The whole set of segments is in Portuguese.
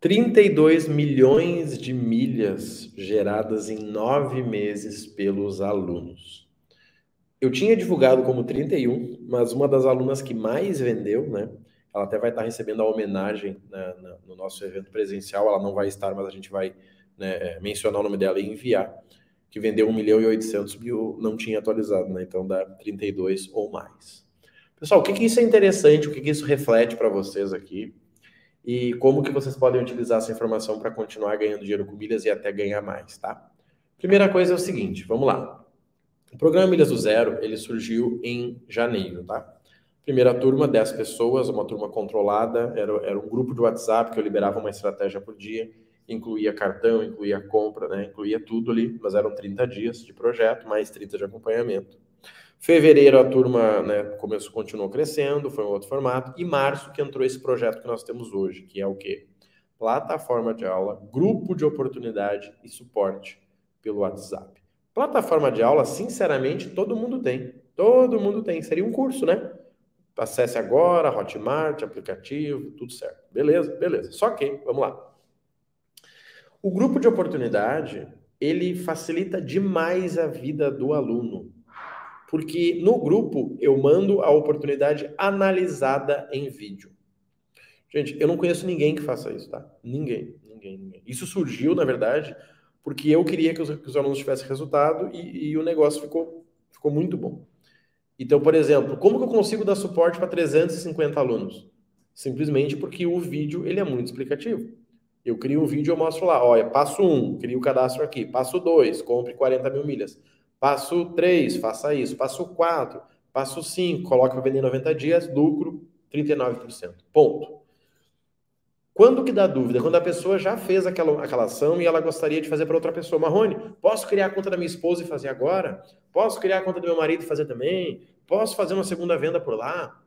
32 milhões de milhas geradas em nove meses pelos alunos. Eu tinha divulgado como 31, mas uma das alunas que mais vendeu, né? Ela até vai estar recebendo a homenagem né, no nosso evento presencial. Ela não vai estar, mas a gente vai né, mencionar o nome dela e enviar. Que vendeu 1 milhão e 800 mil, não tinha atualizado, né? Então dá 32 ou mais. Pessoal, o que, que isso é interessante? O que, que isso reflete para vocês aqui? E como que vocês podem utilizar essa informação para continuar ganhando dinheiro com milhas e até ganhar mais, tá? Primeira coisa é o seguinte, vamos lá. O programa Milhas do Zero, ele surgiu em janeiro, tá? Primeira turma, 10 pessoas, uma turma controlada, era, era um grupo de WhatsApp que eu liberava uma estratégia por dia, incluía cartão, incluía compra, né? Incluía tudo ali, mas eram 30 dias de projeto, mais 30 de acompanhamento. Fevereiro a turma né, começou, continuou crescendo, foi um outro formato. E março que entrou esse projeto que nós temos hoje, que é o quê? Plataforma de aula, grupo de oportunidade e suporte pelo WhatsApp. Plataforma de aula, sinceramente, todo mundo tem. Todo mundo tem. Seria um curso, né? Acesse agora, Hotmart, aplicativo, tudo certo. Beleza, beleza. Só que, vamos lá. O grupo de oportunidade, ele facilita demais a vida do aluno porque no grupo eu mando a oportunidade analisada em vídeo. Gente, eu não conheço ninguém que faça isso, tá? Ninguém, ninguém, ninguém. Isso surgiu, na verdade, porque eu queria que os, que os alunos tivessem resultado e, e, o negócio ficou, ficou muito bom. Então, por exemplo, como que eu consigo dar suporte para 350 alunos? Simplesmente porque o vídeo ele é muito explicativo. Eu crio um vídeo eu mostro lá, olha, passo 1, um, crio o cadastro aqui, passo 2, compre 40 mil milhas. Passo 3, faça isso. Passo 4, passo 5, coloque para vender 90 dias, lucro 39%. Ponto. Quando que dá dúvida? Quando a pessoa já fez aquela, aquela ação e ela gostaria de fazer para outra pessoa. Marrone, posso criar a conta da minha esposa e fazer agora? Posso criar a conta do meu marido e fazer também? Posso fazer uma segunda venda por lá?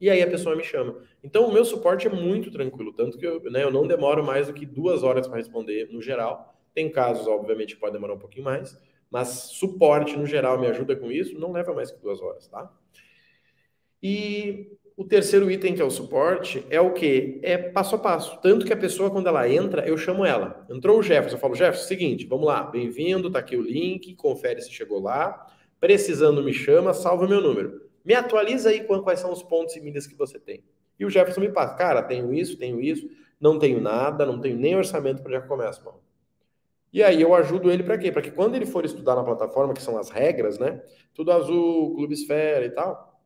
E aí a pessoa me chama. Então o meu suporte é muito tranquilo, tanto que eu, né, eu não demoro mais do que duas horas para responder no geral. Tem casos, obviamente, que pode demorar um pouquinho mais, mas suporte no geral me ajuda com isso, não leva mais que duas horas, tá? E o terceiro item, que é o suporte, é o que? É passo a passo. Tanto que a pessoa, quando ela entra, eu chamo ela. Entrou o Jefferson, eu falo, Jefferson, seguinte, vamos lá, bem-vindo, tá aqui o link, confere se chegou lá. Precisando, me chama, salva meu número. Me atualiza aí quais são os pontos e milhas que você tem. E o Jefferson me passa, cara, tenho isso, tenho isso, não tenho nada, não tenho nem orçamento para já começar, mano. E aí eu ajudo ele para quê? Para que quando ele for estudar na plataforma, que são as regras, né? Tudo azul, clube esfera e tal,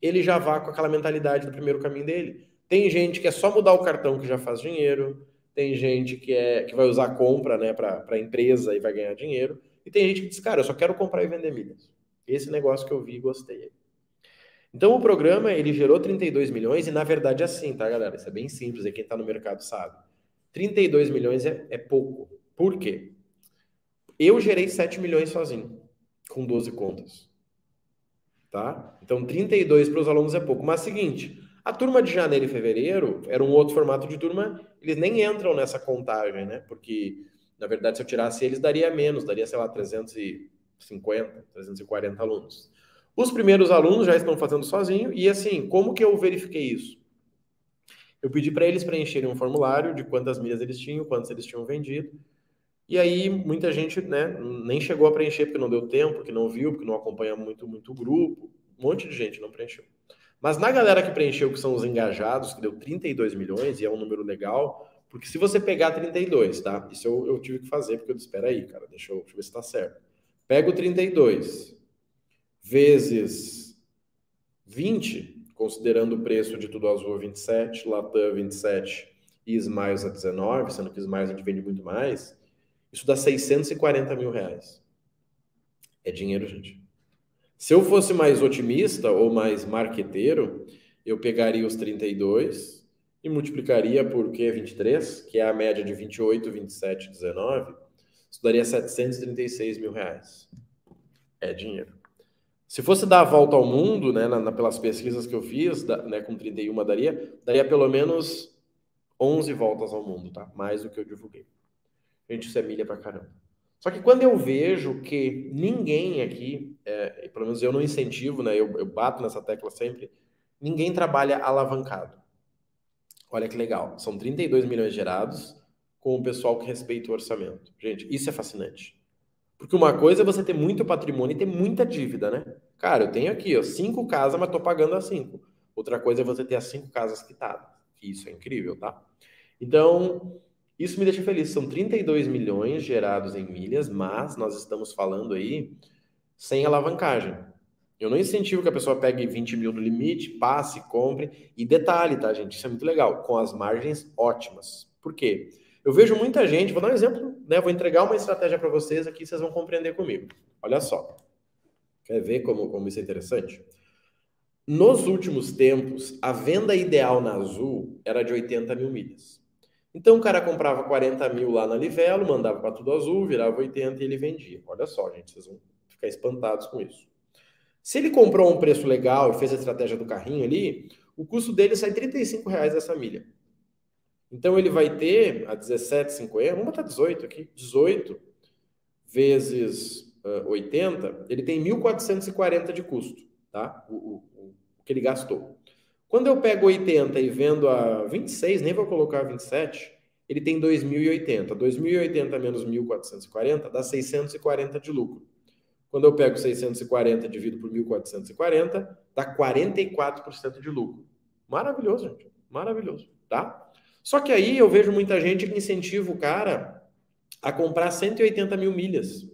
ele já vá com aquela mentalidade do primeiro caminho dele. Tem gente que é só mudar o cartão que já faz dinheiro, tem gente que é que vai usar a compra, né, para a empresa e vai ganhar dinheiro, e tem gente que diz, cara, eu só quero comprar e vender milhas. Esse negócio que eu vi e gostei. Então o programa, ele gerou 32 milhões e na verdade é assim, tá, galera? Isso é bem simples, e quem está no mercado sabe. 32 milhões é, é pouco. Por quê? Eu gerei 7 milhões sozinho, com 12 contas. Tá? Então, 32 para os alunos é pouco. Mas, seguinte, a turma de janeiro e fevereiro era um outro formato de turma, eles nem entram nessa contagem, né? Porque, na verdade, se eu tirasse eles, daria menos, daria, sei lá, 350, 340 alunos. Os primeiros alunos já estão fazendo sozinho, e assim, como que eu verifiquei isso? Eu pedi para eles preencherem um formulário de quantas milhas eles tinham, quantos eles tinham vendido, e aí muita gente né, nem chegou a preencher porque não deu tempo, porque não viu, porque não acompanha muito, muito grupo. Um monte de gente não preencheu. Mas na galera que preencheu, que são os engajados, que deu 32 milhões, e é um número legal, porque se você pegar 32, tá? Isso eu, eu tive que fazer, porque eu disse, espera aí, cara, deixa eu, deixa eu ver se tá certo. Pega o 32 vezes 20, considerando o preço de tudo azul 27, Latam 27 e Smiles a 19, sendo que Smiles a gente vende muito mais, isso dá 640 mil reais. É dinheiro, gente. Se eu fosse mais otimista ou mais marqueteiro, eu pegaria os 32 e multiplicaria por que 23, que é a média de 28, 27, 19. Isso daria 736 mil reais. É dinheiro. Se fosse dar a volta ao mundo, né, na, na, pelas pesquisas que eu fiz, da, né, com 31 daria, daria pelo menos 11 voltas ao mundo, tá? Mais do que eu divulguei. Gente, isso é milha pra caramba. Só que quando eu vejo que ninguém aqui, é, pelo menos eu não incentivo, né? Eu, eu bato nessa tecla sempre, ninguém trabalha alavancado. Olha que legal. São 32 milhões gerados com o pessoal que respeita o orçamento. Gente, isso é fascinante. Porque uma coisa é você ter muito patrimônio e ter muita dívida, né? Cara, eu tenho aqui, ó, cinco casas, mas tô pagando as cinco. Outra coisa é você ter as cinco casas quitadas. Isso é incrível, tá? Então, isso me deixa feliz. São 32 milhões gerados em milhas, mas nós estamos falando aí sem alavancagem. Eu não incentivo que a pessoa pegue 20 mil no limite, passe, compre. E detalhe, tá, gente? Isso é muito legal. Com as margens ótimas. Por quê? Eu vejo muita gente, vou dar um exemplo, né? Vou entregar uma estratégia para vocês aqui, vocês vão compreender comigo. Olha só. Quer ver como, como isso é interessante? Nos últimos tempos, a venda ideal na Azul era de 80 mil milhas. Então o cara comprava 40 mil lá na Livelo, mandava para tudo azul, virava 80 e ele vendia. Olha só, gente, vocês vão ficar espantados com isso. Se ele comprou um preço legal e fez a estratégia do carrinho ali, o custo dele sai 35 reais essa milha. Então ele vai ter a 17,50, vamos botar 18 aqui, 18 vezes uh, 80, ele tem 1.440 de custo, tá? O, o, o, que ele gastou. Quando eu pego 80 e vendo a 26, nem vou colocar 27, ele tem 2.080. 2.080 menos 1.440 dá 640 de lucro. Quando eu pego 640 e divido por 1.440, dá 44% de lucro. Maravilhoso, gente. Maravilhoso, tá? Só que aí eu vejo muita gente que incentiva o cara a comprar 180 mil milhas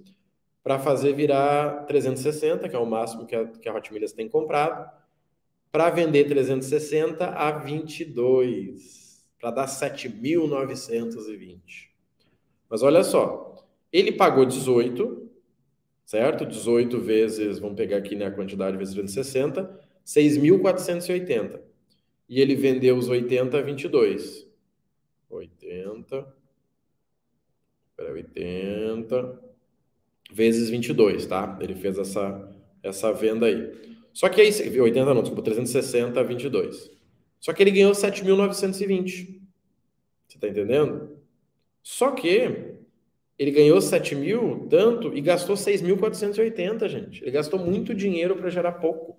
para fazer virar 360, que é o máximo que a, que a Hot Milhas tem comprado, para vender 360 a 22, para dar 7.920. Mas olha só, ele pagou 18, certo? 18 vezes, vamos pegar aqui né, a quantidade vezes 360, 6.480. E ele vendeu os 80 a 22. 80. Pera, 80 vezes 22, tá? Ele fez essa, essa venda aí. Só que aí, 80 não, desculpa, 360 a 22. Só que ele ganhou 7.920. Você tá entendendo? Só que ele ganhou 7 mil tanto e gastou 6.480, gente. Ele gastou muito dinheiro para gerar pouco.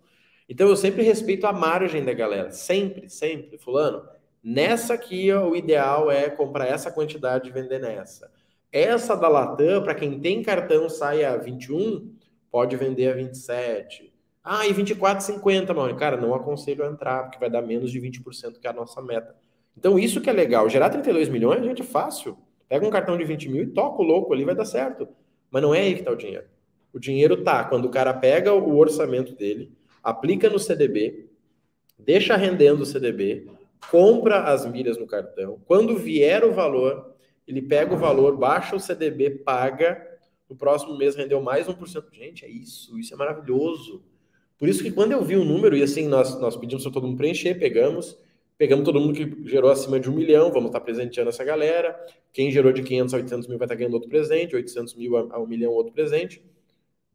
Então eu sempre respeito a margem da galera. Sempre, sempre. Fulano, nessa aqui ó, o ideal é comprar essa quantidade e vender nessa. Essa da Latam, para quem tem cartão, sai a 21, pode vender a 27. Ah, e 24,50, mano. Cara, não aconselho a entrar, porque vai dar menos de 20% que é a nossa meta. Então, isso que é legal. Gerar 32 milhões, gente, é fácil. Pega um cartão de 20 mil e toca o louco ali, vai dar certo. Mas não é aí que está o dinheiro. O dinheiro tá quando o cara pega o orçamento dele, aplica no CDB, deixa rendendo o CDB, compra as milhas no cartão. Quando vier o valor, ele pega o valor, baixa o CDB, paga. No próximo mês rendeu mais 1%. Gente, é isso. Isso é maravilhoso. Por isso que quando eu vi o número, e assim, nós, nós pedimos para todo mundo preencher, pegamos, Pegamos todo mundo que gerou acima de um milhão, vamos estar presenteando essa galera. Quem gerou de 500 a 800 mil vai estar ganhando outro presente, 800 mil a, um milhão outro presente.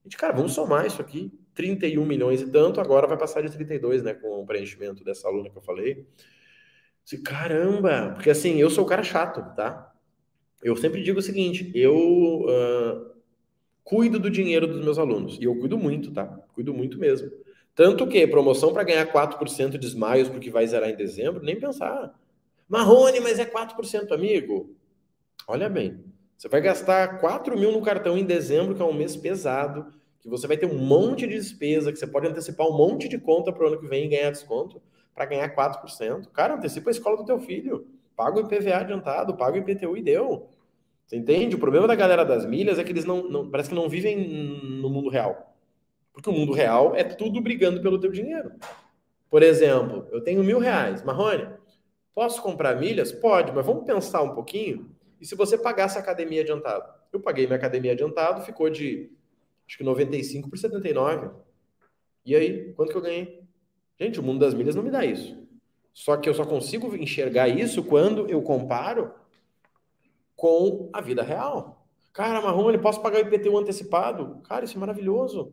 A gente, cara, vamos somar isso aqui. 31 milhões e tanto, agora vai passar de 32, né, com o preenchimento dessa aluna que eu falei. Disse, caramba, porque assim, eu sou o cara chato, tá? Eu sempre digo o seguinte, eu uh, cuido do dinheiro dos meus alunos, e eu cuido muito, tá? Cuido muito mesmo. Tanto que promoção para ganhar 4% de smiles porque vai zerar em dezembro, nem pensar. Marrone, mas é 4%, amigo. Olha bem, você vai gastar 4 mil no cartão em dezembro, que é um mês pesado, que você vai ter um monte de despesa, que você pode antecipar um monte de conta para o ano que vem e ganhar desconto para ganhar 4%. Cara, antecipa a escola do teu filho. Paga o IPVA adiantado, paga o IPTU e deu. Você entende? O problema da galera das milhas é que eles não, não parece que não vivem no mundo real. Porque o mundo real é tudo brigando pelo teu dinheiro. Por exemplo, eu tenho mil reais. Marrone, posso comprar milhas? Pode, mas vamos pensar um pouquinho. E se você pagasse a academia adiantado? Eu paguei minha academia adiantado, ficou de acho que 95 por 79. E aí, quanto que eu ganhei? Gente, o mundo das milhas não me dá isso. Só que eu só consigo enxergar isso quando eu comparo com a vida real. Cara, Marrone, posso pagar o IPTU antecipado? Cara, isso é maravilhoso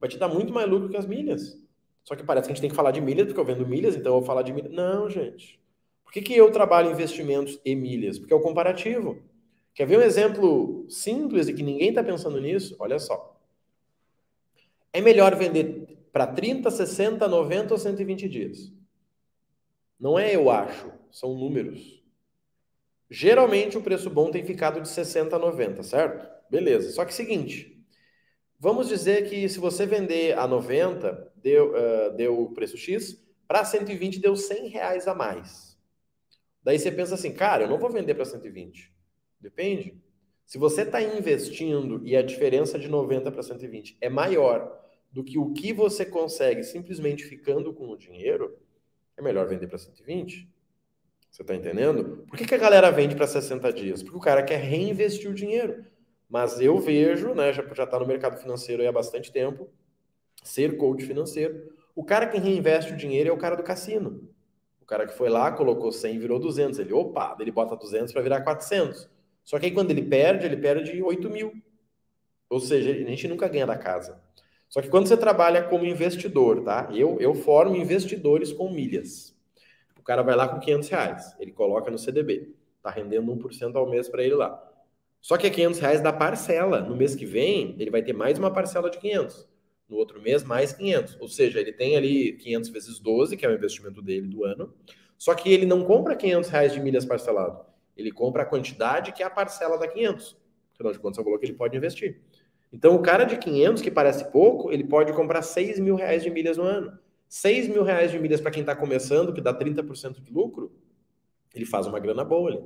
vai te dar muito mais lucro que as milhas. Só que parece que a gente tem que falar de milhas, porque eu vendo milhas, então eu vou falar de milhas. Não, gente. Por que, que eu trabalho investimentos e milhas? Porque é o comparativo. Quer ver um exemplo simples e que ninguém está pensando nisso? Olha só. É melhor vender para 30, 60, 90 ou 120 dias? Não é eu acho, são números. Geralmente o preço bom tem ficado de 60 a 90, certo? Beleza. Só que seguinte, vamos dizer que se você vender a 90, deu, uh, deu o preço X, para 120 deu 100 reais a mais. Daí você pensa assim, cara, eu não vou vender para 120. Depende. Se você está investindo e a diferença de 90 para 120 é maior do que o que você consegue simplesmente ficando com o dinheiro, é melhor vender para 120. Você está entendendo? Por que, que a galera vende para 60 dias? Porque o cara quer reinvestir o dinheiro. Mas eu vejo, né, já está no mercado financeiro há bastante tempo, ser coach financeiro. O cara que reinveste o dinheiro é o cara do cassino. O cara que foi lá, colocou 100 virou 200. Ele, opa, ele bota 200 para virar 400. Só que aí quando ele perde, ele perde 8 mil. Ou seja, a gente nunca ganha da casa. Só que quando você trabalha como investidor, tá? Eu, eu formo investidores com milhas cara vai lá com 500 reais, ele coloca no CDB, tá rendendo 1% ao mês para ele lá. Só que é 500 reais da parcela. No mês que vem, ele vai ter mais uma parcela de 500. No outro mês, mais 500. Ou seja, ele tem ali 500 vezes 12, que é o investimento dele do ano. Só que ele não compra 500 reais de milhas parcelado. Ele compra a quantidade que é a parcela da 500. Afinal de contas, é o valor que ele pode investir. Então, o cara de 500, que parece pouco, ele pode comprar 6 mil reais de milhas no ano. 6 mil reais de milhas para quem está começando, que dá 30% de lucro, ele faz uma grana boa ali.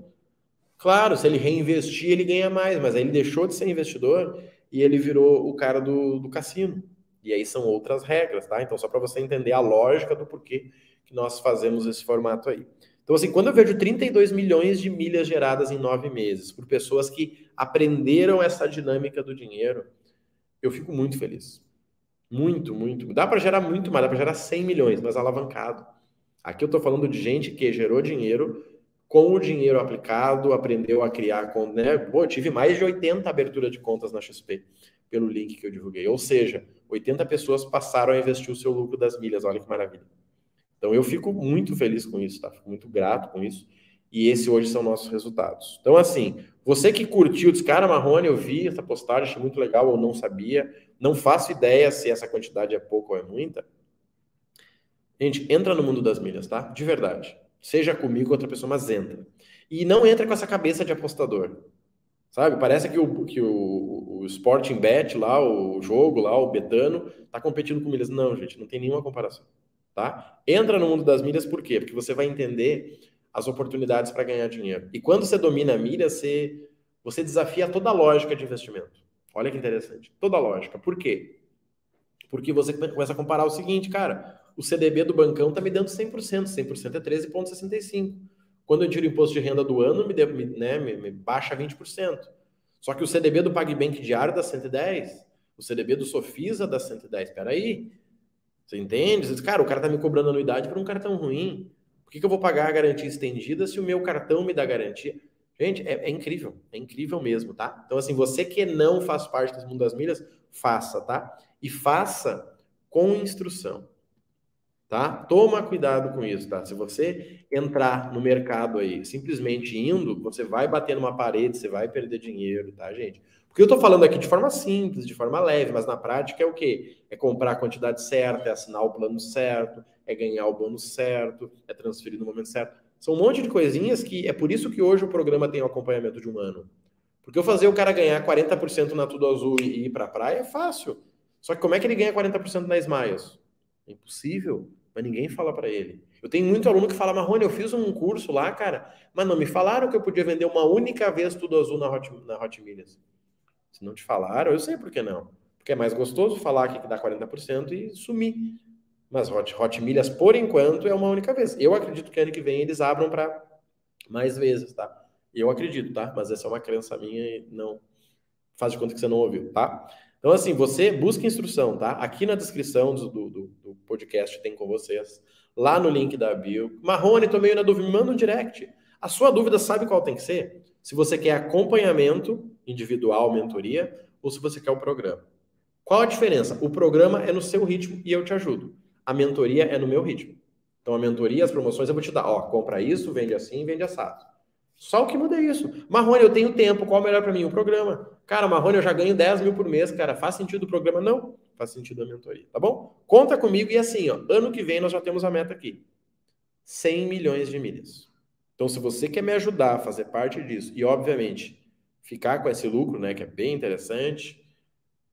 Claro, se ele reinvestir, ele ganha mais, mas aí ele deixou de ser investidor e ele virou o cara do, do cassino. E aí são outras regras, tá? Então, só para você entender a lógica do porquê que nós fazemos esse formato aí. Então, assim, quando eu vejo 32 milhões de milhas geradas em nove meses por pessoas que aprenderam essa dinâmica do dinheiro, eu fico muito feliz. Muito, muito. Dá para gerar muito mais, dá para gerar 100 milhões, mas alavancado. Aqui eu estou falando de gente que gerou dinheiro com o dinheiro aplicado, aprendeu a criar conta, né? Pô, eu tive mais de 80 aberturas de contas na XP pelo link que eu divulguei. Ou seja, 80 pessoas passaram a investir o seu lucro das milhas. Olha que maravilha. Então eu fico muito feliz com isso, tá? Fico muito grato com isso. E esse hoje são nossos resultados. Então, assim, você que curtiu, disse, cara, Marrone, eu vi essa postagem, achei muito legal, ou não sabia, não faço ideia se essa quantidade é pouca ou é muita. Gente, entra no mundo das milhas, tá? De verdade. Seja comigo ou outra pessoa, mas entra. E não entra com essa cabeça de apostador. Sabe? Parece que o, que o, o Sporting Bet lá, o jogo lá, o Betano, tá competindo com milhas. Não, gente, não tem nenhuma comparação. Tá? Entra no mundo das milhas por quê? Porque você vai entender as oportunidades para ganhar dinheiro. E quando você domina a milha, você, você desafia toda a lógica de investimento. Olha que interessante. Toda a lógica. Por quê? Porque você começa a comparar o seguinte, cara, o CDB do bancão está me dando 100%, 100% é 13,65%. Quando eu tiro o imposto de renda do ano, me, de, me, né, me, me baixa 20%. Só que o CDB do PagBank diário dá 110%, o CDB do Sofisa dá 110%. Espera aí, você entende? Você diz, cara, o cara está me cobrando anuidade por um cartão ruim. Por que, que eu vou pagar a garantia estendida se o meu cartão me dá garantia? Gente, é, é, incrível, é incrível mesmo, tá? Então, assim, você que não faz parte desse mundo das milhas, faça, tá? E faça com instrução, tá? Toma cuidado com isso, tá? Se você entrar no mercado aí simplesmente indo, você vai bater numa parede, você vai perder dinheiro, tá, gente? Porque eu tô falando aqui de forma simples, de forma leve, mas na prática é o quê? É comprar a quantidade certa, é assinar o plano certo, é ganhar o bônus certo, é transferir no momento certo. São um monte de coisinhas que é por isso que hoje o programa tem o um acompanhamento de um ano. Porque eu fazer o cara ganhar 40% na Tudo Azul e ir para a praia é fácil. Só que como é que ele ganha 40% na Smiles? É impossível, mas ninguém fala para ele. Eu tenho muito aluno que fala, Marrone, eu fiz um curso lá, cara, mas não me falaram que eu podia vender uma única vez Tudo Azul na Hot, na Hot Milhas. Se não te falaram, eu sei por que não. Porque é mais gostoso falar que dá 40% e sumir. Mas Hot, Hot Milhas, por enquanto, é uma única vez. Eu acredito que ano que vem eles abram para mais vezes, tá? Eu acredito, tá? Mas essa é uma crença minha e não faz de conta que você não ouviu, tá? Então, assim, você busca instrução, tá? Aqui na descrição do, do, do podcast tem com vocês. Lá no link da bio. Marrone, tô meio na dúvida, me manda um direct. A sua dúvida sabe qual tem que ser? Se você quer acompanhamento individual, mentoria, ou se você quer o programa. Qual a diferença? O programa é no seu ritmo e eu te ajudo. A mentoria é no meu ritmo. Então, a mentoria, as promoções, eu vou te dar. Ó, compra isso, vende assim, vende assado. Só o que muda é isso. Marrone, eu tenho tempo, qual é o melhor para mim? O programa. Cara, Marrone, eu já ganho 10 mil por mês, cara. Faz sentido o programa? Não. Faz sentido a mentoria, tá bom? Conta comigo e assim, ó, ano que vem nós já temos a meta aqui. 100 milhões de milhas. Então, se você quer me ajudar a fazer parte disso e, obviamente, ficar com esse lucro, né, que é bem interessante,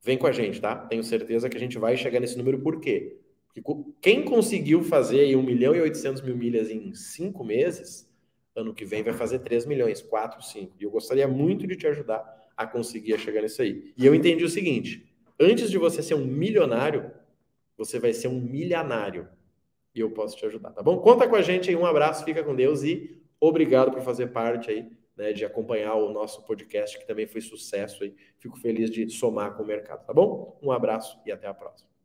vem com a gente, tá? Tenho certeza que a gente vai chegar nesse número. Por quê? Porque quem conseguiu fazer aí 1 milhão e 800 mil milhas em cinco meses, ano que vem vai fazer 3 milhões, 4, 5. E eu gostaria muito de te ajudar a conseguir chegar nisso aí. E eu entendi o seguinte: antes de você ser um milionário, você vai ser um milionário e eu posso te ajudar, tá bom? Conta com a gente aí, um abraço, fica com Deus e obrigado por fazer parte aí, né, de acompanhar o nosso podcast, que também foi sucesso aí. Fico feliz de somar com o mercado, tá bom? Um abraço e até a próxima.